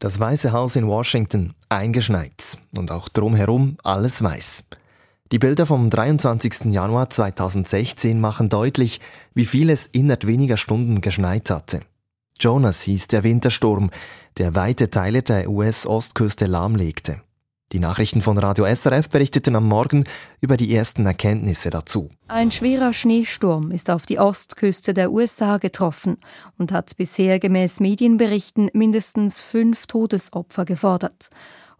Das Weiße Haus in Washington eingeschneit und auch drumherum alles weiß. Die Bilder vom 23. Januar 2016 machen deutlich, wie viel es innerhalb weniger Stunden geschneit hatte. Jonas hieß der Wintersturm, der weite Teile der US-Ostküste lahmlegte. Die Nachrichten von Radio SRF berichteten am Morgen über die ersten Erkenntnisse dazu. Ein schwerer Schneesturm ist auf die Ostküste der USA getroffen und hat bisher gemäß Medienberichten mindestens fünf Todesopfer gefordert.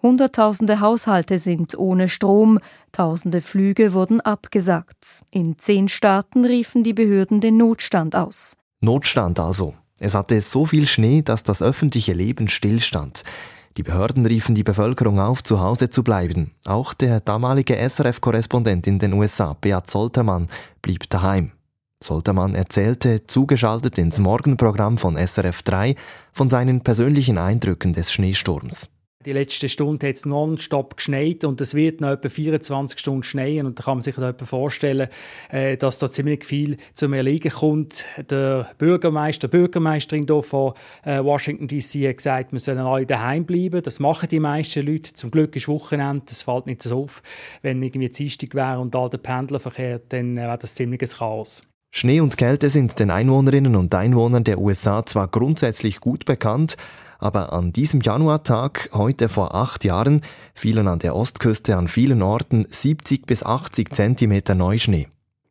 Hunderttausende Haushalte sind ohne Strom, tausende Flüge wurden abgesagt. In zehn Staaten riefen die Behörden den Notstand aus. Notstand also. Es hatte so viel Schnee, dass das öffentliche Leben stillstand. Die Behörden riefen die Bevölkerung auf, zu Hause zu bleiben. Auch der damalige SRF-Korrespondent in den USA, Beat Soltermann, blieb daheim. Soltermann erzählte, zugeschaltet ins Morgenprogramm von SRF 3, von seinen persönlichen Eindrücken des Schneesturms. Die letzte Stunde hat es nonstop geschneit und es wird noch etwa 24 Stunden schneien und da kann man sich da vorstellen, äh, dass da ziemlich viel zum Erliegen kommt. Der Bürgermeister, Bürgermeisterin hier von äh, Washington D.C. hat gesagt, wir sollen alle daheim bleiben. Das machen die meisten Leute. Zum Glück ist Wochenende, das fällt nicht so auf. Wenn irgendwie Dienstag wäre und all der Pendlerverkehr, dann äh, wäre das ziemlich ein Chaos. Schnee und Kälte sind den Einwohnerinnen und Einwohnern der USA zwar grundsätzlich gut bekannt, aber an diesem Januartag, heute vor acht Jahren, fielen an der Ostküste an vielen Orten 70 bis 80 Zentimeter Neuschnee.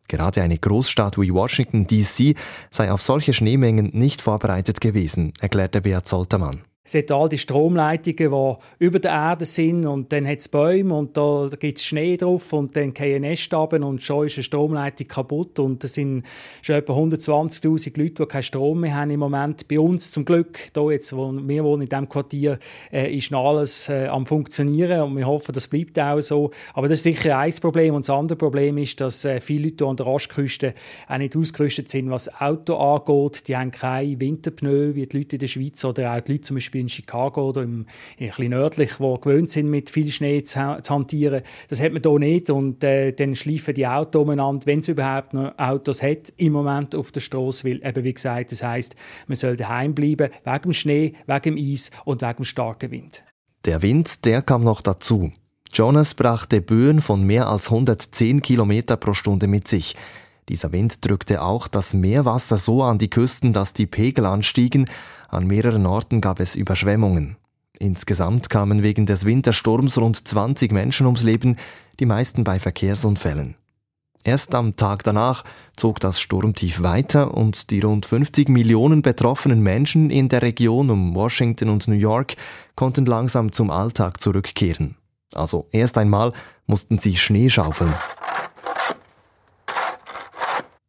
Gerade eine Großstadt wie Washington DC sei auf solche Schneemengen nicht vorbereitet gewesen, erklärte Beat Soltermann. Es hat all die Stromleitungen, die über der Erde sind und dann hat es Bäume und da gibt es Schnee drauf und dann gehen Nest runter und schon ist eine Stromleitung kaputt und es sind schon etwa 120'000 Leute, die keinen Strom mehr haben im Moment. Bei uns zum Glück, hier jetzt, wo wir wohnen in diesem Quartier, äh, ist noch alles äh, am funktionieren und wir hoffen, das bleibt auch so. Aber das ist sicher ein Problem und das andere Problem ist, dass äh, viele Leute an der Ostküste auch nicht ausgerüstet sind, was Auto angeht. Die haben keine Winterpneu wie die Leute in der Schweiz oder auch die Leute zum Beispiel Beispiel in Chicago oder im, ein bisschen nördlich, wo gewöhnt sind, mit viel Schnee zu, zu hantieren. Das hat man hier nicht und äh, dann schleifen die Autos umeinander, wenn es überhaupt noch Autos hat im Moment auf der Straße, weil eben wie gesagt, das heißt, man soll daheim bleiben wegen dem Schnee, wegen dem Eis und wegen dem starken Wind. Der Wind, der kam noch dazu. Jonas brachte Böen von mehr als 110 Kilometer pro Stunde mit sich. Dieser Wind drückte auch das Meerwasser so an die Küsten, dass die Pegel anstiegen. An mehreren Orten gab es Überschwemmungen. Insgesamt kamen wegen des Wintersturms rund 20 Menschen ums Leben, die meisten bei Verkehrsunfällen. Erst am Tag danach zog das Sturmtief weiter und die rund 50 Millionen betroffenen Menschen in der Region um Washington und New York konnten langsam zum Alltag zurückkehren. Also erst einmal mussten sie Schnee schaufeln.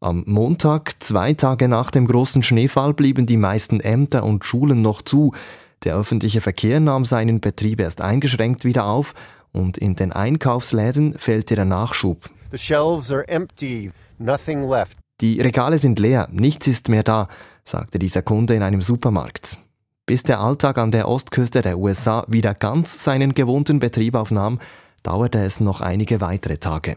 Am Montag, zwei Tage nach dem großen Schneefall, blieben die meisten Ämter und Schulen noch zu. Der öffentliche Verkehr nahm seinen Betrieb erst eingeschränkt wieder auf und in den Einkaufsläden fehlte der Nachschub. The shelves are empty, nothing left. Die Regale sind leer, nichts ist mehr da, sagte dieser Kunde in einem Supermarkt. Bis der Alltag an der Ostküste der USA wieder ganz seinen gewohnten Betrieb aufnahm, dauerte es noch einige weitere Tage.